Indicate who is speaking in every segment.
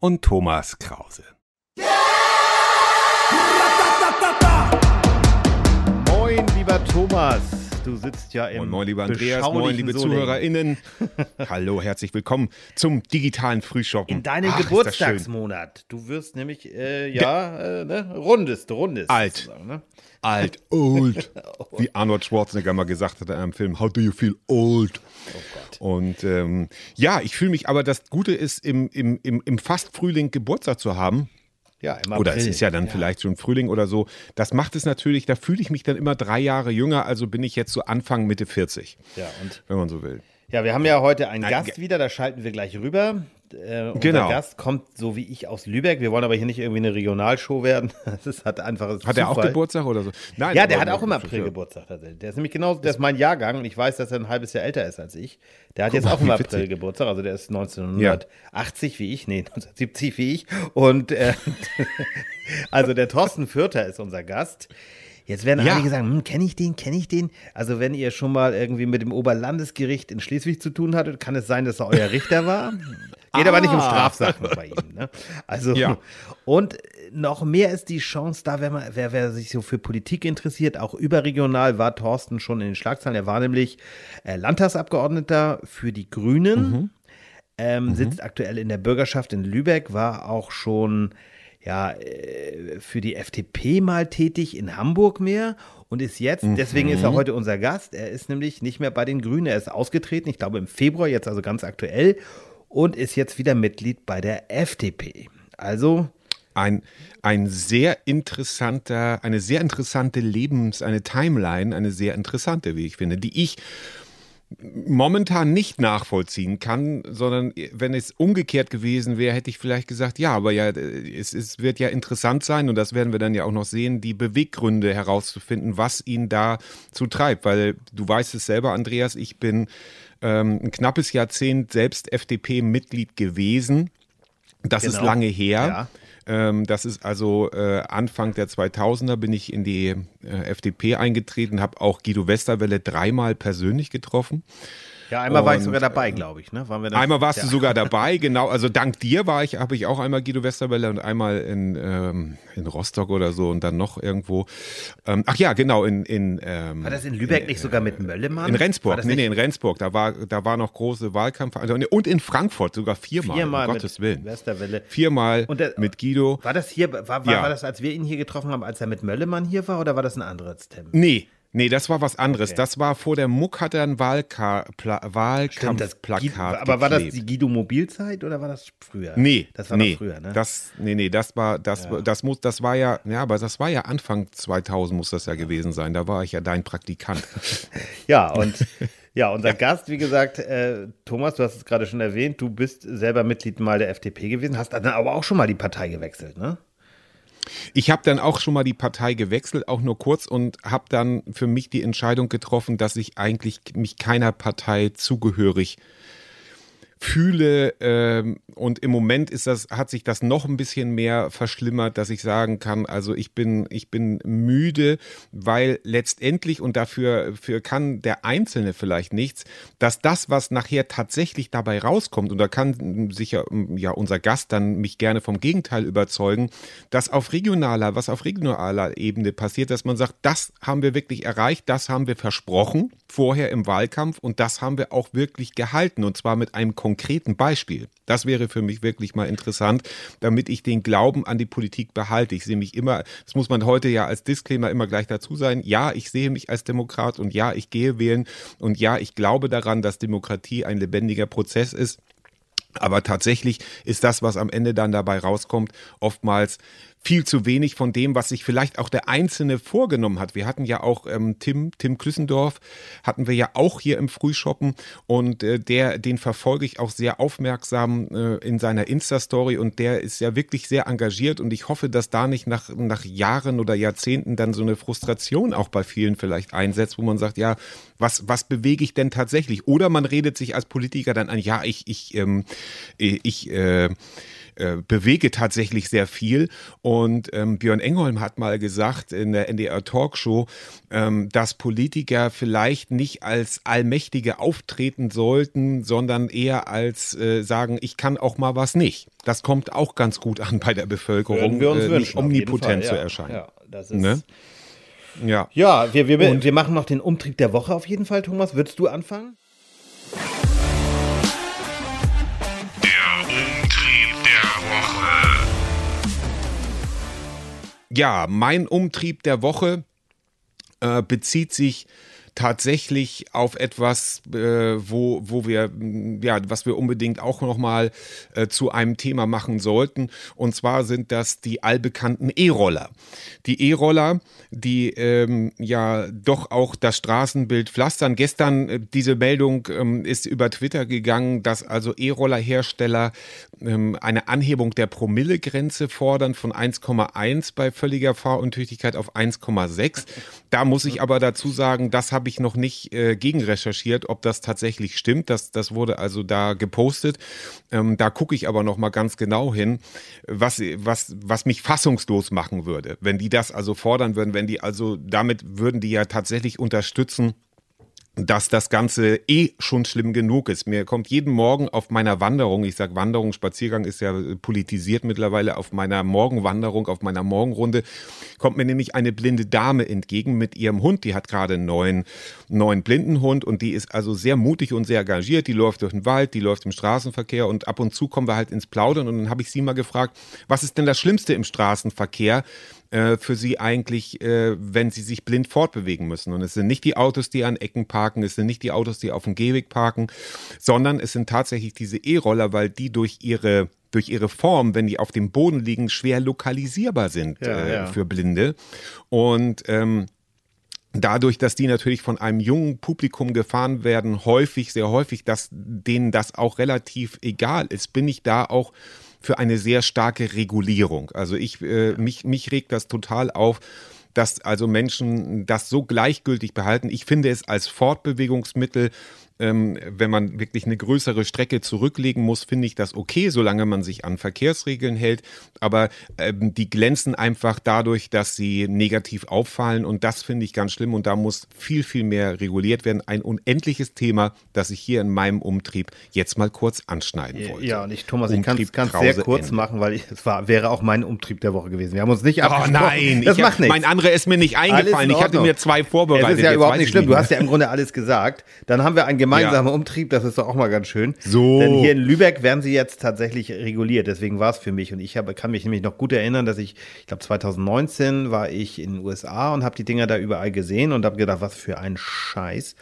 Speaker 1: und Thomas Krause.
Speaker 2: Moin, lieber Thomas. Du sitzt ja im
Speaker 1: Moin, moin, lieber Andreas, moin, liebe
Speaker 2: Solingen.
Speaker 1: ZuhörerInnen. Hallo, herzlich willkommen zum digitalen Frühschoppen.
Speaker 2: In deinem
Speaker 1: Ach.
Speaker 2: Geburtstagsmonat. Du wirst nämlich, äh, ja, äh, ne, rundest, rundest.
Speaker 1: Alt.
Speaker 2: Ne?
Speaker 1: Alt, old. Wie Arnold Schwarzenegger mal gesagt hat in einem Film, How do you feel old?
Speaker 2: Oh Gott.
Speaker 1: Und ähm, ja, ich fühle mich, aber das Gute ist, im, im, im, im fast Frühling Geburtstag zu haben.
Speaker 2: Ja, im
Speaker 1: Oder es
Speaker 2: April.
Speaker 1: ist ja dann vielleicht schon Frühling oder so. Das macht es natürlich, da fühle ich mich dann immer drei Jahre jünger, also bin ich jetzt so Anfang, Mitte 40,
Speaker 2: Ja, und
Speaker 1: wenn man so will.
Speaker 2: ja, wir haben ja heute einen
Speaker 1: Nein,
Speaker 2: Gast wieder, da schalten wir gleich rüber. Äh, unser
Speaker 1: Genau.
Speaker 2: Gast kommt so wie ich aus Lübeck. Wir wollen aber hier nicht irgendwie eine Regionalshow werden. Das ist, hat einfach
Speaker 1: Hat er auch
Speaker 2: Zufall.
Speaker 1: Geburtstag oder so? Nein,
Speaker 2: Ja, der hat auch im April Geburtstag tatsächlich. Der ist nämlich genau, der ist mein Jahrgang und ich weiß, dass er ein halbes Jahr älter ist als ich. Der hat jetzt
Speaker 1: mal,
Speaker 2: auch im April
Speaker 1: witzig.
Speaker 2: Geburtstag, also der ist 1980 wie ich, nee, 1970 wie ich. Und äh, also der Thorsten Fürter ist unser Gast. Jetzt werden
Speaker 1: Ja.
Speaker 2: einige sagen, hm, kenne ich den, kenne ich den? Also wenn ihr schon mal irgendwie mit dem Oberlandesgericht in Schleswig zu tun hattet, kann es sein, dass er euer Richter war? Geht aber nicht um
Speaker 1: Ah.
Speaker 2: Strafsachen bei ihm. Ne? Also
Speaker 1: Ja.
Speaker 2: und noch mehr ist die Chance da, wenn man, wer, wer sich so für Politik interessiert, auch überregional war Thorsten schon in den Schlagzeilen. Er war nämlich äh, Landtagsabgeordneter für die Grünen, ähm, sitzt aktuell in der Bürgerschaft in Lübeck, war auch schon ja, äh, für die FDP mal tätig in Hamburg mehr und ist jetzt, deswegen ist er heute unser Gast. Er ist nämlich nicht mehr bei den Grünen, er ist ausgetreten, ich glaube im Februar, jetzt also ganz aktuell und ist jetzt wieder Mitglied bei der FDP. Also
Speaker 1: ein, ein sehr interessanter, eine sehr interessante Lebens-, eine Timeline, eine sehr interessante, wie ich finde, die ich momentan nicht nachvollziehen kann, sondern wenn es umgekehrt gewesen wäre, hätte ich vielleicht gesagt, ja, aber ja, es, es wird ja interessant sein und das werden wir dann ja auch noch sehen, die Beweggründe herauszufinden, was ihn dazu treibt, weil du weißt es selber, Andreas, ich bin ähm, ein knappes Jahrzehnt selbst FDP-Mitglied gewesen. Das ist
Speaker 2: Genau.
Speaker 1: lange her.
Speaker 2: Ja.
Speaker 1: Ähm, das ist also äh, Anfang der 2000er bin ich in die äh, FDP eingetreten, habe auch Guido Westerwelle dreimal persönlich getroffen.
Speaker 2: Ja, einmal war ich
Speaker 1: Und,
Speaker 2: sogar dabei, glaube ich. Ne? Waren wir
Speaker 1: Einmal warst
Speaker 2: ja.
Speaker 1: du sogar dabei, genau. Also dank dir war ich, habe ich auch einmal Guido Westerwelle und einmal in, ähm, in Rostock oder so und dann noch irgendwo. Ähm, ach ja, genau, in, in ähm,
Speaker 2: War das in Lübeck nicht sogar mit Möllemann?
Speaker 1: in Rendsburg, nee, nee, in Rendsburg, da war, da war noch große Wahlkampf und in Frankfurt sogar viermal,
Speaker 2: viermal
Speaker 1: um Gottes
Speaker 2: mit
Speaker 1: Willen.
Speaker 2: Westerwelle.
Speaker 1: Viermal
Speaker 2: Und der-
Speaker 1: mit Guido.
Speaker 2: War das hier, war, war,
Speaker 1: Ja.
Speaker 2: war das, als wir ihn hier getroffen haben, als er mit Möllemann hier war, oder war das ein anderes Termin?
Speaker 1: Nee, nee, das war was anderes.
Speaker 2: Okay.
Speaker 1: Das war vor der Muck hat er ein Wahlka Pla
Speaker 2: Stimmt, das
Speaker 1: Wahlkampfplakat
Speaker 2: Aber war das die Guido Mobilzeit oder war das früher?
Speaker 1: Nee,
Speaker 2: Das war
Speaker 1: nee,
Speaker 2: früher, ne?
Speaker 1: Das, nee, nee, das war, das, das muss, das war ja, ja, aber das war ja Anfang 2000 muss das ja gewesen sein. Da war ich ja dein Praktikant.
Speaker 2: Ja, und ja, unser Gast, wie gesagt, äh, Thomas, du hast es gerade schon erwähnt, du bist selber Mitglied mal der FDP gewesen, hast dann aber auch schon mal die Partei gewechselt, ne?
Speaker 1: Ich habe dann auch schon mal die Partei gewechselt, auch nur kurz und habe dann für mich die Entscheidung getroffen, dass ich eigentlich mich keiner Partei zugehörig fühle ähm, und im Moment ist das hat sich das noch ein bisschen mehr verschlimmert, dass ich sagen kann, also ich bin ich bin müde, weil letztendlich und dafür für kann der Einzelne vielleicht nichts, dass das was nachher tatsächlich dabei rauskommt und da kann sicher ja unser Gast dann mich gerne vom Gegenteil überzeugen, dass auf regionaler was auf regionaler Ebene passiert, dass man sagt, das haben wir wirklich erreicht, das haben wir versprochen vorher im Wahlkampf und das haben wir auch wirklich gehalten und zwar mit einem konkreten Beispiel. Das wäre für mich wirklich mal interessant, damit ich den Glauben an die Politik behalte. Ich sehe mich immer, das muss man heute ja als Disclaimer immer gleich dazu sein. Ja, ich sehe mich als Demokrat und ja, ich gehe wählen und ja, ich glaube daran, dass Demokratie ein lebendiger Prozess ist. Aber tatsächlich ist das, was am Ende dann dabei rauskommt, oftmals viel zu wenig von dem, was sich vielleicht auch der Einzelne vorgenommen hat. Wir hatten ja auch ähm, Tim, Tim Klüssendorf, hatten wir ja auch hier im Frühshoppen und äh, der, den verfolge ich auch sehr aufmerksam äh, in seiner Insta-Story und der ist ja wirklich sehr engagiert und ich hoffe, dass da nicht nach, nach Jahren oder Jahrzehnten dann so eine Frustration auch bei vielen vielleicht einsetzt, wo man sagt, ja, was, was bewege ich denn tatsächlich? Oder man redet sich als Politiker dann an, ja, ich, ich, ähm, ich, äh, äh, bewege tatsächlich sehr viel. Und ähm, Björn Engholm hat mal gesagt in der NDR Talkshow, ähm, dass Politiker vielleicht nicht als Allmächtige auftreten sollten, sondern eher als äh, sagen, ich kann auch mal was nicht. Das kommt auch ganz gut an bei der Bevölkerung,
Speaker 2: wir uns
Speaker 1: äh,
Speaker 2: wünschen,
Speaker 1: omnipotent
Speaker 2: Fall,
Speaker 1: zu
Speaker 2: ja.
Speaker 1: erscheinen.
Speaker 2: Ja, das ist.
Speaker 1: Ne? Ja.
Speaker 2: Ja, wir, wir, wir machen noch den Umtrieb der Woche auf jeden Fall, Thomas. Würdest du anfangen?
Speaker 1: Ja, mein Umtrieb der Woche äh, bezieht sich tatsächlich auf etwas, äh, wo, wo wir, mh, ja, was wir unbedingt auch nochmal äh, zu einem Thema machen sollten. Und zwar sind das die allbekannten E-Roller. Die E-Roller, die ähm, ja doch auch das Straßenbild pflastern. Gestern äh, diese Meldung ähm, ist über Twitter gegangen, dass also E-Roller-Hersteller ähm, eine Anhebung der Promillegrenze fordern von 1,1 bei völliger Fahruntüchtigkeit auf 1,6. Da muss ich aber dazu sagen, das habe ich noch nicht äh, gegenrecherchiert, ob das tatsächlich stimmt. Das, das wurde also da gepostet. Ähm, da gucke ich aber noch mal ganz genau hin, was, was, was mich fassungslos machen würde, wenn die das also fordern würden, wenn die also damit würden die ja tatsächlich unterstützen, dass das Ganze eh schon schlimm genug ist. Mir kommt jeden Morgen auf meiner Wanderung, ich sag Wanderung, Spaziergang ist ja politisiert mittlerweile, auf meiner Morgenwanderung, auf meiner Morgenrunde, kommt mir nämlich eine blinde Dame entgegen mit ihrem Hund. Die hat gerade einen neuen, neuen Blindenhund und die ist also sehr mutig und sehr engagiert. Die läuft durch den Wald, die läuft im Straßenverkehr und ab und zu kommen wir halt ins Plaudern und dann habe ich sie mal gefragt, was ist denn das Schlimmste im Straßenverkehr? Äh, für sie eigentlich, äh, wenn sie sich blind fortbewegen müssen. Und es sind nicht die Autos, die an Ecken parken, es sind nicht die Autos, die auf dem Gehweg parken, sondern es sind tatsächlich diese E-Roller, weil die durch ihre durch ihre Form, wenn die auf dem Boden liegen, schwer lokalisierbar sind
Speaker 2: Ja,
Speaker 1: äh,
Speaker 2: ja.
Speaker 1: für Blinde. Und ähm, dadurch, dass die natürlich von einem jungen Publikum gefahren werden, häufig, sehr häufig, dass denen das auch relativ egal ist, bin ich da auch für eine sehr starke Regulierung. Also ich, äh, mich, mich regt das total auf, dass also Menschen das so gleichgültig behalten. Ich finde es als Fortbewegungsmittel ähm, wenn man wirklich eine größere Strecke zurücklegen muss, finde ich das okay, solange man sich an Verkehrsregeln hält. Aber ähm, die glänzen einfach dadurch, dass sie negativ auffallen und das finde ich ganz schlimm und da muss viel, viel mehr reguliert werden. Ein unendliches Thema, das ich hier in meinem Umtrieb jetzt mal kurz anschneiden wollte.
Speaker 2: Ja, und ich, Thomas, ich kann
Speaker 1: Umtrieb
Speaker 2: es sehr kurz
Speaker 1: Ende.
Speaker 2: machen, weil es war, wäre auch mein Umtrieb der Woche gewesen. Wir haben uns nicht
Speaker 1: Oh
Speaker 2: abgesprochen.
Speaker 1: nein,
Speaker 2: das
Speaker 1: ich,
Speaker 2: macht nichts.
Speaker 1: mein anderer ist mir nicht eingefallen.
Speaker 2: in
Speaker 1: Ich hatte mir zwei vorbereitet.
Speaker 2: Es ist ja überhaupt nicht
Speaker 1: ich
Speaker 2: schlimm. Du
Speaker 1: mehr.
Speaker 2: hast ja im Grunde alles gesagt. Dann haben wir einen gemeinsamen Umtrieb. Das ist doch auch mal ganz schön.
Speaker 1: So.
Speaker 2: Denn hier in Lübeck werden sie jetzt tatsächlich reguliert. Deswegen war es für mich. Und ich habe, kann mich nämlich noch gut erinnern, dass ich, ich glaube 2019 war ich in den USA und habe die Dinger da überall gesehen und habe gedacht, was für ein Scheiß.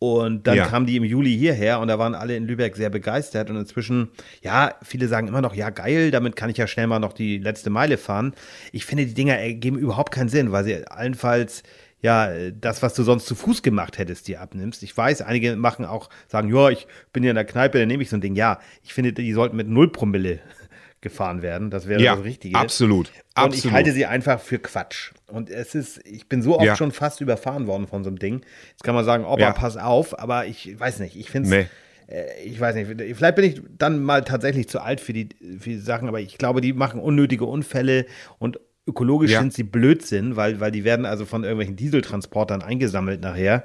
Speaker 2: Und dann
Speaker 1: Ja.
Speaker 2: kamen die im Juli hierher und da waren alle in Lübeck sehr begeistert. Und inzwischen, ja, viele sagen immer noch, ja, geil, damit kann ich ja schnell mal noch die letzte Meile fahren. Ich finde, die Dinger ergeben überhaupt keinen Sinn, weil sie allenfalls ja, das, was du sonst zu Fuß gemacht hättest, dir abnimmst. Ich weiß, einige machen auch, sagen, ja, ich bin ja in der Kneipe, dann nehme ich so ein Ding. Ja, ich finde, die sollten mit null Promille gefahren werden. Das wäre
Speaker 1: Ja,
Speaker 2: das Richtige.
Speaker 1: absolut.
Speaker 2: Und ich
Speaker 1: absolut.
Speaker 2: halte sie einfach für Quatsch. Und es ist, ich bin so oft
Speaker 1: Ja.
Speaker 2: schon fast überfahren worden von so einem Ding. Jetzt kann man sagen, Opa,
Speaker 1: Ja.
Speaker 2: pass auf, aber ich weiß nicht. Ich finde
Speaker 1: Nee.
Speaker 2: es, ich weiß nicht, vielleicht bin ich dann mal tatsächlich zu alt für die, für die Sachen, aber ich glaube, die machen unnötige Unfälle und ökologisch
Speaker 1: Ja.
Speaker 2: sind sie Blödsinn, weil, weil die werden also von irgendwelchen Dieseltransportern eingesammelt nachher.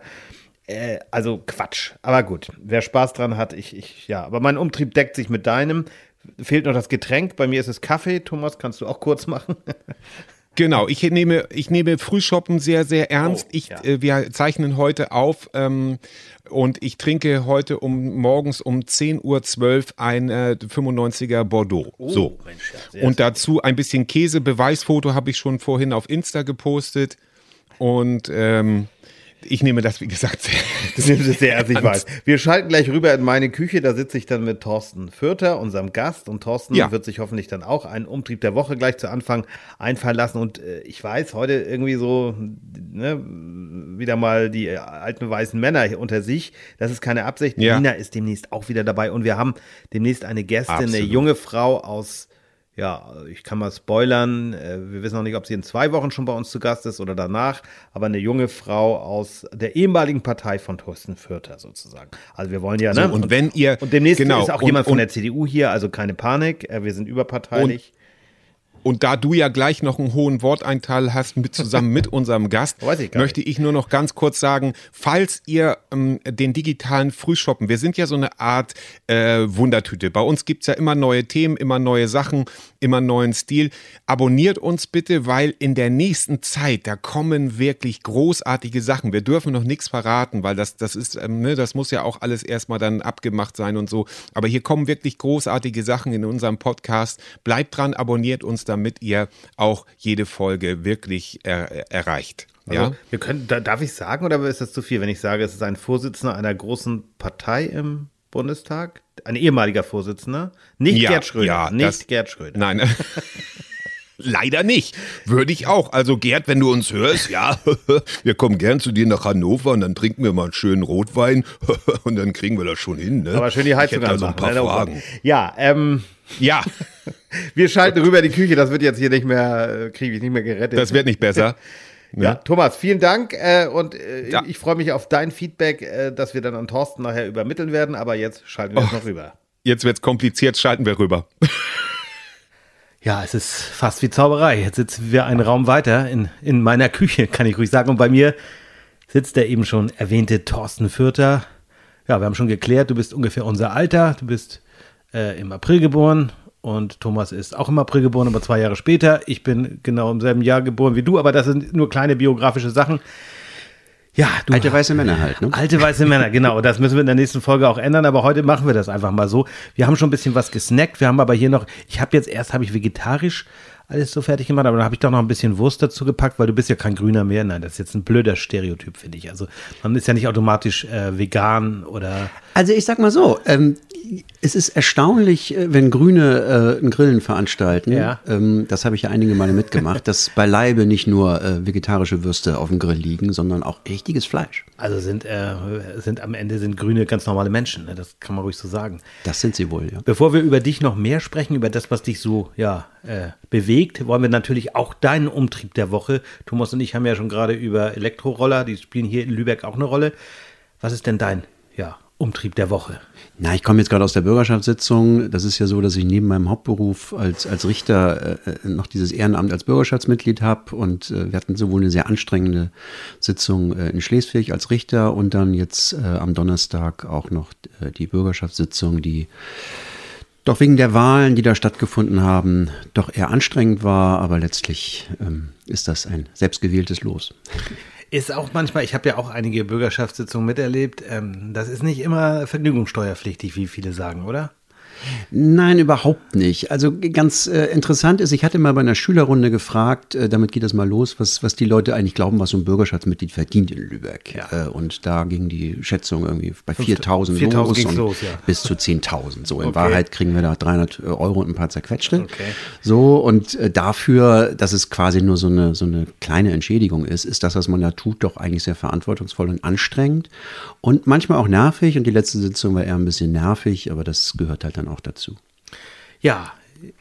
Speaker 2: Äh, also Quatsch. Aber gut, wer Spaß dran hat, ich, ich, ja. Aber mein Umtrieb deckt sich mit deinem. Fehlt noch das Getränk. Bei mir ist es Kaffee. Thomas, kannst du auch kurz machen?
Speaker 1: Genau, ich nehme, ich nehme Frühshoppen sehr, sehr ernst.
Speaker 2: Oh,
Speaker 1: ich,
Speaker 2: ja.
Speaker 1: äh, wir zeichnen heute auf ähm, und ich trinke heute um morgens um 10.12 Uhr ein äh, 95er Bordeaux. so.
Speaker 2: Oh, Mensch, ja, sehr,
Speaker 1: und dazu ein bisschen Käse. Beweisfoto habe ich schon vorhin auf Insta gepostet. Und ähm, ich nehme das, wie gesagt, sehr,
Speaker 2: Das nimmst du sehr ernst, ich weiß. Wir schalten gleich rüber in meine Küche, da sitze ich dann mit Thorsten Fürther, unserem Gast. Und Thorsten
Speaker 1: Ja.
Speaker 2: wird sich hoffentlich dann auch einen Umtrieb der Woche gleich zu Anfang einfallen lassen. Und äh, ich weiß, heute irgendwie so, ne, wieder mal die äh, alten weißen Männer hier unter sich. Das ist keine Absicht.
Speaker 1: Ja.
Speaker 2: Nina ist demnächst auch wieder dabei. Und wir haben demnächst eine Gästin, eine
Speaker 1: Absolut.
Speaker 2: junge Frau aus ja, ich kann mal spoilern. äh, Wir wissen noch nicht, ob sie in zwei Wochen schon bei uns zu Gast ist oder danach, aber eine junge Frau aus der ehemaligen Partei von Thorsten Fürther sozusagen. Also wir wollen ja,
Speaker 1: So,
Speaker 2: ne?
Speaker 1: und wenn ihr-
Speaker 2: Und demnächst
Speaker 1: genau,
Speaker 2: ist auch
Speaker 1: und-
Speaker 2: jemand von
Speaker 1: und-
Speaker 2: der CDU hier, also keine Panik. äh, Wir sind überparteilich.
Speaker 1: Und da du ja gleich noch einen hohen Worteinteil hast, mit, zusammen mit unserem Gast,
Speaker 2: ich
Speaker 1: möchte ich nur noch ganz kurz sagen, falls ihr ähm, den digitalen Frühshoppen, wir sind ja so eine Art äh, Wundertüte. Bei uns gibt's ja immer neue Themen, immer neue Sachen, immer neuen Stil. Abonniert uns bitte, weil in der nächsten Zeit, da kommen wirklich großartige Sachen. Wir dürfen noch nichts verraten, weil das, das ist, ähm, ne, das muss ja auch alles erstmal dann abgemacht sein und so. Aber hier kommen wirklich großartige Sachen in unserem Podcast. Bleibt dran, abonniert uns, damit ihr auch jede Folge wirklich er, erreicht.
Speaker 2: Also,
Speaker 1: Ja?
Speaker 2: wir können, da, darf ich sagen, oder ist das zu viel, wenn ich sage, es ist ein Vorsitzender einer großen Partei im Bundestag? Ein ehemaliger Vorsitzender? Nicht
Speaker 1: Ja,
Speaker 2: Gerd Schröder.
Speaker 1: ja,
Speaker 2: nicht
Speaker 1: das-
Speaker 2: Gerd Schröder.
Speaker 1: Nein. Leider nicht. Würde ich auch. Also Gerd, wenn du uns hörst, ja, wir kommen gern zu dir nach Hannover und dann trinken wir mal einen schönen Rotwein und dann kriegen wir das schon hin. Ne?
Speaker 2: Aber schön die Heizung
Speaker 1: da so ein
Speaker 2: anmachen,
Speaker 1: paar
Speaker 2: ne? Oh.
Speaker 1: Fragen.
Speaker 2: Ja, ähm,
Speaker 1: Ja,
Speaker 2: wir schalten rüber in die Küche. Das wird jetzt hier nicht mehr, äh, kriege ich nicht mehr gerettet.
Speaker 1: das wird nicht besser. Ne?
Speaker 2: Ja, Thomas, vielen Dank äh, und äh,
Speaker 1: Ja.
Speaker 2: ich freue mich auf dein Feedback, äh, das wir dann an Thorsten nachher übermitteln werden. Aber jetzt schalten wir jetzt noch rüber.
Speaker 1: Jetzt wird's kompliziert, schalten wir rüber.
Speaker 2: Ja, es ist fast wie Zauberei. Jetzt sitzen wir einen Raum weiter in, in meiner Küche, kann ich ruhig sagen. Und bei mir sitzt der eben schon erwähnte Thorsten Fürther. Ja, wir haben schon geklärt, du bist ungefähr unser Alter. Du bist äh, im April geboren und Thomas ist auch im April geboren, aber zwei Jahre später. Ich bin genau im selben Jahr geboren wie du, aber das sind nur kleine biografische Sachen. Ja, du
Speaker 3: Alte weiße Männer halt, ne?
Speaker 2: Alte weiße Männer, genau. Das müssen wir in der nächsten Folge auch ändern, aber heute machen wir das einfach mal so. Wir haben schon ein bisschen was gesnackt. Wir haben aber hier noch, ich habe jetzt erst, habe ich vegetarisch alles so fertig gemacht, aber dann habe ich doch noch ein bisschen Wurst dazu gepackt, weil du bist ja kein Grüner mehr. Nein, das ist jetzt ein blöder Stereotyp, finde ich. Also man ist ja nicht automatisch äh, vegan oder
Speaker 3: Also ich sag mal so, ähm, es ist erstaunlich, äh, wenn Grüne äh, ein Grillen veranstalten.
Speaker 2: Ja.
Speaker 3: Ähm, das habe ich ja einige Male mitgemacht, dass beileibe nicht nur äh, vegetarische Würste auf dem Grill liegen, sondern auch richtiges Fleisch.
Speaker 2: also sind, äh, sind am Ende sind Grüne ganz normale Menschen. Ne? Das kann man ruhig so sagen.
Speaker 3: Das sind sie wohl, ja.
Speaker 2: Bevor wir über dich noch mehr sprechen, über das, was dich so ja, äh, bewegt, wollen wir natürlich auch deinen Umtrieb der Woche. Thomas und ich haben ja schon gerade über Elektroroller, die spielen hier in Lübeck auch eine Rolle. Was ist denn dein ja, Umtrieb der Woche?
Speaker 3: Na, ich komme jetzt gerade aus der Bürgerschaftssitzung. Das ist ja so, dass ich neben meinem Hauptberuf als, als Richter äh, äh, noch dieses Ehrenamt als Bürgerschaftsmitglied habe. Und äh, wir hatten sowohl eine sehr anstrengende Sitzung äh, in Schleswig als Richter und dann jetzt äh, am Donnerstag auch noch äh, die Bürgerschaftssitzung, die doch wegen der Wahlen, die da stattgefunden haben, doch eher anstrengend war. Aber letztlich ähm, ist das ein selbstgewähltes Los.
Speaker 2: Ist auch manchmal, ich habe ja auch einige Bürgerschaftssitzungen miterlebt, ähm, das ist nicht immer vergnügungssteuerpflichtig, wie viele sagen, oder?
Speaker 3: Nein, überhaupt nicht. Also ganz äh, interessant ist, ich hatte mal bei einer Schülerrunde gefragt, äh, damit geht das mal los, was, was die Leute eigentlich glauben, was so ein Bürgerschaftsmitglied verdient in Lübeck.
Speaker 2: Ja.
Speaker 3: Äh, und da ging die Schätzung irgendwie bei 4.000
Speaker 2: 4.000
Speaker 3: los, und
Speaker 2: los, ja.
Speaker 3: bis zu 10.000. So, in
Speaker 2: Okay.
Speaker 3: Wahrheit kriegen wir da 300 Euro und ein paar zerquetschte.
Speaker 2: Okay.
Speaker 3: So, und äh, dafür, dass es quasi nur so eine, so eine kleine Entschädigung ist, ist das, was man da tut, doch eigentlich sehr verantwortungsvoll und anstrengend und manchmal auch nervig. Und die letzte Sitzung war eher ein bisschen nervig, aber das gehört halt dann auch dazu.
Speaker 2: Ja,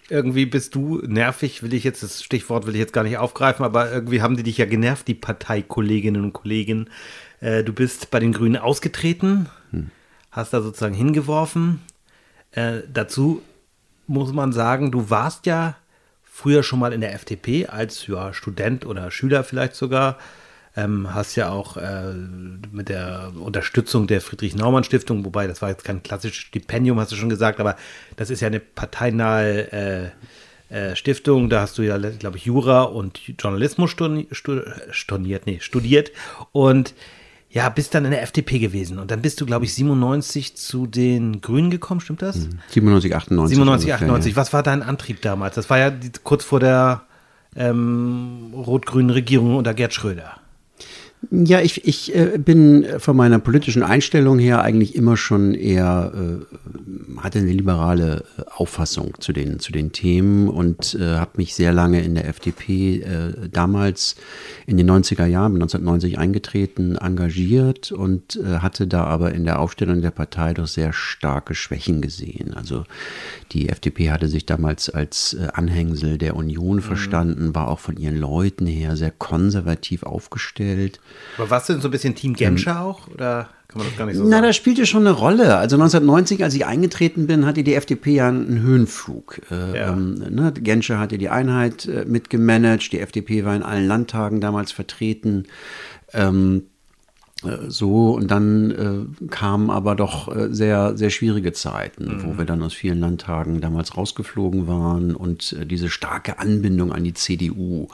Speaker 2: irgendwie bist du nervig, will ich jetzt, das Stichwort will ich jetzt gar nicht aufgreifen, aber irgendwie haben die dich ja genervt, die Parteikolleginnen und Kollegen. Äh, du bist bei den Grünen ausgetreten, hast da sozusagen hingeworfen. Äh, dazu muss man sagen, du warst ja früher schon mal in der FDP als ja, Student oder Schüler vielleicht sogar. Ähm, hast ja auch äh, mit der Unterstützung der Friedrich-Naumann-Stiftung, wobei das war jetzt kein klassisches Stipendium, hast du schon gesagt, aber das ist ja eine parteinahe äh, äh, Stiftung. Da hast du ja, glaube ich, Jura und Journalismus studi stu studiert, nee, studiert und ja, bist dann in der FDP gewesen. Und dann bist du, glaube ich, 97 zu den Grünen gekommen, stimmt das?
Speaker 3: 97, 98.
Speaker 2: 97,
Speaker 3: ungefähr,
Speaker 2: 98. Was war dein Antrieb damals? Das war ja die, kurz vor der ähm, rot-grünen Regierung unter Gerd Schröder.
Speaker 3: Ja, ich, ich äh, bin von meiner politischen Einstellung her eigentlich immer schon eher, äh, hatte eine liberale äh, Auffassung zu den, zu den Themen und äh, habe mich sehr lange in der FDP äh, damals in den 90er Jahren, 1990 eingetreten, engagiert und äh, hatte da aber in der Aufstellung der Partei doch sehr starke Schwächen gesehen. Also die FDP hatte sich damals als äh, Anhängsel der Union
Speaker 2: Mhm.
Speaker 3: verstanden, war auch von ihren Leuten her sehr konservativ aufgestellt.
Speaker 2: Aber warst du denn so ein bisschen Team Genscher auch? Oder kann man das gar nicht so
Speaker 3: Na,
Speaker 2: sagen?
Speaker 3: das spielte schon eine Rolle. Also 1990, als ich eingetreten bin, hatte die FDP ja einen Höhenflug. Äh,
Speaker 2: Ja.
Speaker 3: ähm, ne? Genscher hatte die Einheit äh, mitgemanagt, die FDP war in allen Landtagen damals vertreten. Ähm, äh, so, und dann äh, kamen aber doch äh, sehr, sehr schwierige Zeiten, wo wir dann aus vielen Landtagen damals rausgeflogen waren und äh, diese starke Anbindung an die CDU,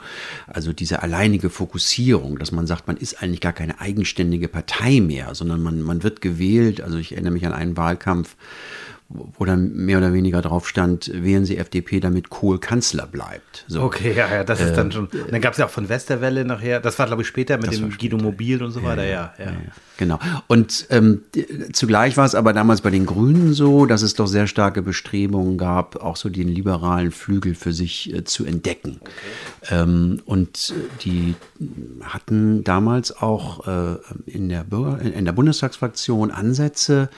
Speaker 3: also diese alleinige Fokussierung, dass man sagt, man ist eigentlich gar keine eigenständige Partei mehr, sondern man, man wird gewählt. Also ich erinnere mich an einen Wahlkampf, wo dann mehr oder weniger drauf stand, wählen Sie FDP, damit Kohl Kanzler bleibt. So.
Speaker 2: Okay, ja, ja, das ist dann schon. Und dann gab es ja auch von Westerwelle nachher, das war glaube ich später mit dem Guido Mobil und so weiter, ja. ja.
Speaker 3: Genau. Und ähm, zugleich war es aber damals bei den Grünen so, dass es doch sehr starke Bestrebungen gab, auch so den liberalen Flügel für sich äh, zu entdecken. Ähm, und äh, die hatten damals auch äh, in, der Bürger, in der Bundestagsfraktion Ansätze,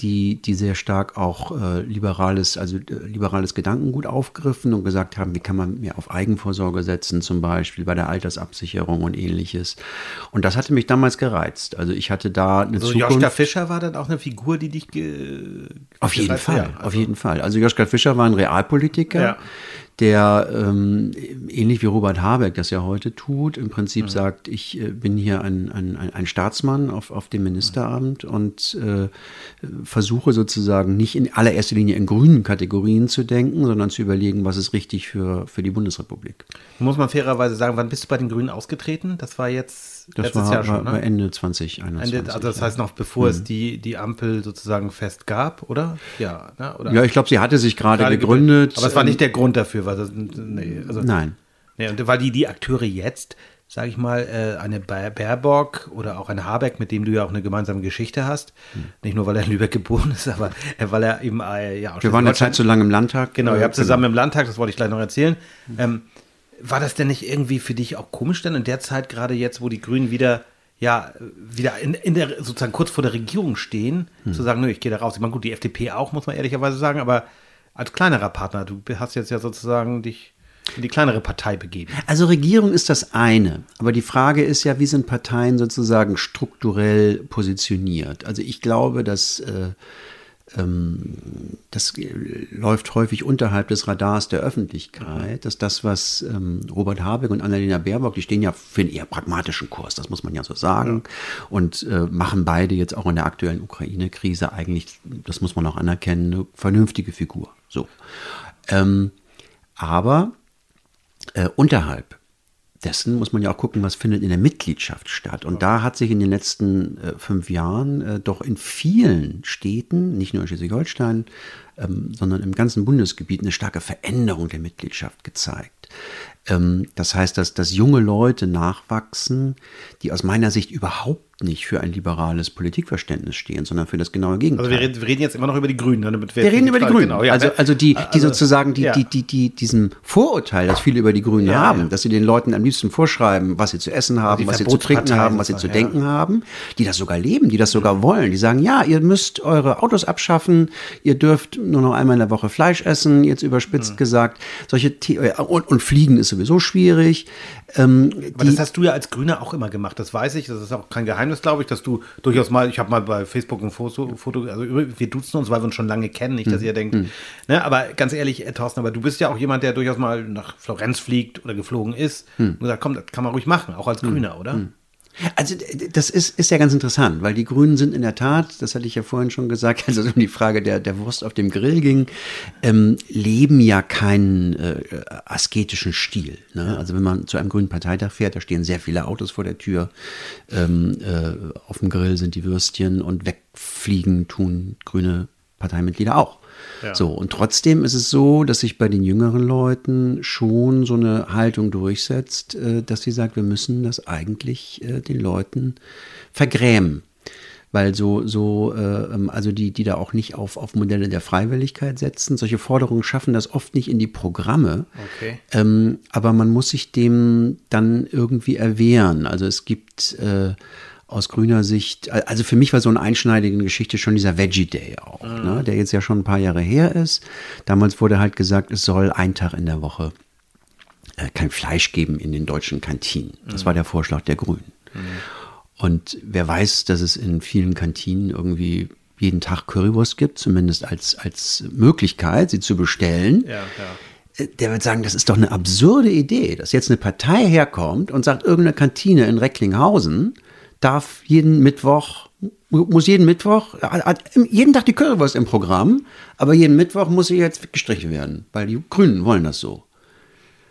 Speaker 3: die, die sehr stark auch äh, liberales, also äh, liberales Gedankengut aufgriffen und gesagt haben, wie kann man mehr auf Eigenvorsorge setzen, zum Beispiel bei der Altersabsicherung und ähnliches. Und das hatte mich damals gereizt. Also ich hatte da eine
Speaker 2: So
Speaker 3: Zukunft.
Speaker 2: Joschka Fischer war dann auch eine Figur, die dich ge
Speaker 3: Auf jeden Fall,
Speaker 2: ja,
Speaker 3: auf
Speaker 2: also-
Speaker 3: jeden Fall. Also Joschka Fischer war ein Realpolitiker,
Speaker 2: Ja.
Speaker 3: Der ähm, ähnlich wie Robert Habeck das ja heute tut, im Prinzip
Speaker 2: Mhm.
Speaker 3: sagt, ich äh, bin hier ein, ein, ein- Staatsmann auf, auf dem Ministeramt und äh, versuche sozusagen nicht in allererster Linie in grünen Kategorien zu denken, sondern zu überlegen, was ist richtig für, für die Bundesrepublik.
Speaker 2: Muss man fairerweise sagen, wann bist du bei den Grünen ausgetreten? Das war jetzt
Speaker 3: Das
Speaker 2: letztes
Speaker 3: war,
Speaker 2: Jahr schon,
Speaker 3: war,
Speaker 2: ne?
Speaker 3: Ende 2021.
Speaker 2: Ende, also das heißt noch bevor es die, die Ampel sozusagen fest gab, oder? Ja, ne? oder
Speaker 3: ja, ich glaube, sie hatte sich gerade gegründet.
Speaker 2: Aber es war
Speaker 3: ähm,
Speaker 2: nicht der Grund dafür, weil das, nee, also,
Speaker 3: Nein.
Speaker 2: Nee, und weil die, die Akteure jetzt, sage ich mal, äh, eine Baer- Baerbock oder auch eine Habeck, mit dem du ja auch eine gemeinsame Geschichte hast,
Speaker 3: Hm.
Speaker 2: nicht nur weil er in Lübeck geboren ist, aber äh, weil er eben, äh, ja, auch
Speaker 3: Wir waren eine Zeit zu lang im Landtag.
Speaker 2: Genau, ihr habt zusammen im Landtag, das wollte ich gleich noch erzählen. Ähm, war das denn nicht irgendwie für dich auch komisch, denn in der Zeit, gerade jetzt, wo die Grünen wieder, ja, wieder in, in der, sozusagen kurz vor der Regierung stehen, zu sagen, nö, ich gehe da raus. Ich meine, gut, die FDP auch, muss man ehrlicherweise sagen, aber als kleinerer Partner, du hast jetzt ja sozusagen dich in die kleinere Partei begeben.
Speaker 3: Also Regierung ist das eine, aber die Frage ist ja, wie sind Parteien sozusagen strukturell positioniert? Also ich glaube, dass äh, das äh, läuft häufig unterhalb des Radars der Öffentlichkeit, dass das, was ähm, Robert Habeck und Annalena Baerbock, die stehen ja für einen eher pragmatischen Kurs, das muss man ja so sagen, und äh, machen beide jetzt auch in der aktuellen Ukraine-Krise eigentlich, das muss man auch anerkennen, eine vernünftige Figur. So. Ähm, aber äh, unterhalb dessen muss man ja auch gucken, was findet in der Mitgliedschaft statt. Und da hat sich in den letzten äh, fünf Jahren äh, doch in vielen Städten, nicht nur in Schleswig-Holstein, ähm, sondern im ganzen Bundesgebiet eine starke Veränderung der Mitgliedschaft gezeigt. Ähm, das heißt, dass, dass junge Leute nachwachsen, die aus meiner Sicht überhaupt nicht für ein liberales Politikverständnis stehen, sondern für das genaue Gegenteil.
Speaker 2: Also wir reden, wir reden jetzt immer noch über die Grünen. ne, damit
Speaker 3: Wir reden über die Grünen.
Speaker 2: Genau, ja,
Speaker 3: also, also die, die
Speaker 2: Also,
Speaker 3: sozusagen die,
Speaker 2: ja.
Speaker 3: die, die, die, diesem Vorurteil, das viele über die Grünen
Speaker 2: Ja,
Speaker 3: haben, dass sie den Leuten am liebsten vorschreiben, was sie zu essen haben, was sie zu trinken haben, was sie zu denken haben, die das sogar leben, die das sogar wollen. Die sagen, ja, ihr müsst eure Autos abschaffen, ihr dürft nur noch einmal in der Woche Fleisch essen, jetzt überspitzt
Speaker 2: Mhm.
Speaker 3: gesagt. Solche The äh, und, und Fliegen ist sowieso schwierig. Ähm,
Speaker 2: Aber das hast du ja als Grüner auch immer gemacht, das weiß ich. Das ist auch kein Geheimnis, glaube ich, dass du durchaus mal, ich habe mal bei Facebook ein Foto, Foto also wir duzen uns, weil wir uns schon lange kennen, nicht, dass ihr denkt, ne, aber ganz ehrlich, äh, Thorsten, aber du bist ja auch jemand, der durchaus mal nach Florenz fliegt oder geflogen ist
Speaker 3: Hm.
Speaker 2: und gesagt, komm, das kann man ruhig machen, auch als Grüner, oder?
Speaker 3: Also das ist, ist ja ganz interessant, weil die Grünen sind in der Tat, das hatte ich ja vorhin schon gesagt, als es um die Frage der, der Wurst auf dem Grill ging, ähm, leben ja keinen äh, asketischen Stil. Ne? Also wenn man zu einem grünen Parteitag fährt, da stehen sehr viele Autos vor der Tür, ähm, äh, auf dem Grill sind die Würstchen und wegfliegen tun grüne Parteimitglieder auch. So, und trotzdem ist es so, dass sich bei den jüngeren Leuten schon so eine Haltung durchsetzt, äh, dass sie sagt, wir müssen das eigentlich äh, den Leuten vergrämen. Weil so, so, äh, ähm, also die, die da auch nicht auf, auf Modelle der Freiwilligkeit setzen, solche Forderungen schaffen das oft nicht in die Programme.
Speaker 2: Okay.
Speaker 3: Ähm, aber man muss sich dem dann irgendwie erwehren. Also es gibt aus grüner Sicht, also für mich war so eine einschneidige Geschichte schon dieser Veggie Day auch, ne, der jetzt ja schon ein paar Jahre her ist. Damals wurde halt gesagt, es soll ein Tag in der Woche äh, kein Fleisch geben in den deutschen Kantinen. Das war der Vorschlag der Grünen. Und wer weiß, dass es in vielen Kantinen irgendwie jeden Tag Currywurst gibt, zumindest als, als Möglichkeit, sie zu bestellen
Speaker 2: Ja, ja.
Speaker 3: der wird sagen, das ist doch eine absurde Idee, dass jetzt eine Partei herkommt und sagt, irgendeine Kantine in Recklinghausen darf jeden Mittwoch, muss jeden Mittwoch, jeden Tag die Currywurst im Programm, aber jeden Mittwoch muss sie jetzt gestrichen werden, weil die Grünen wollen das so.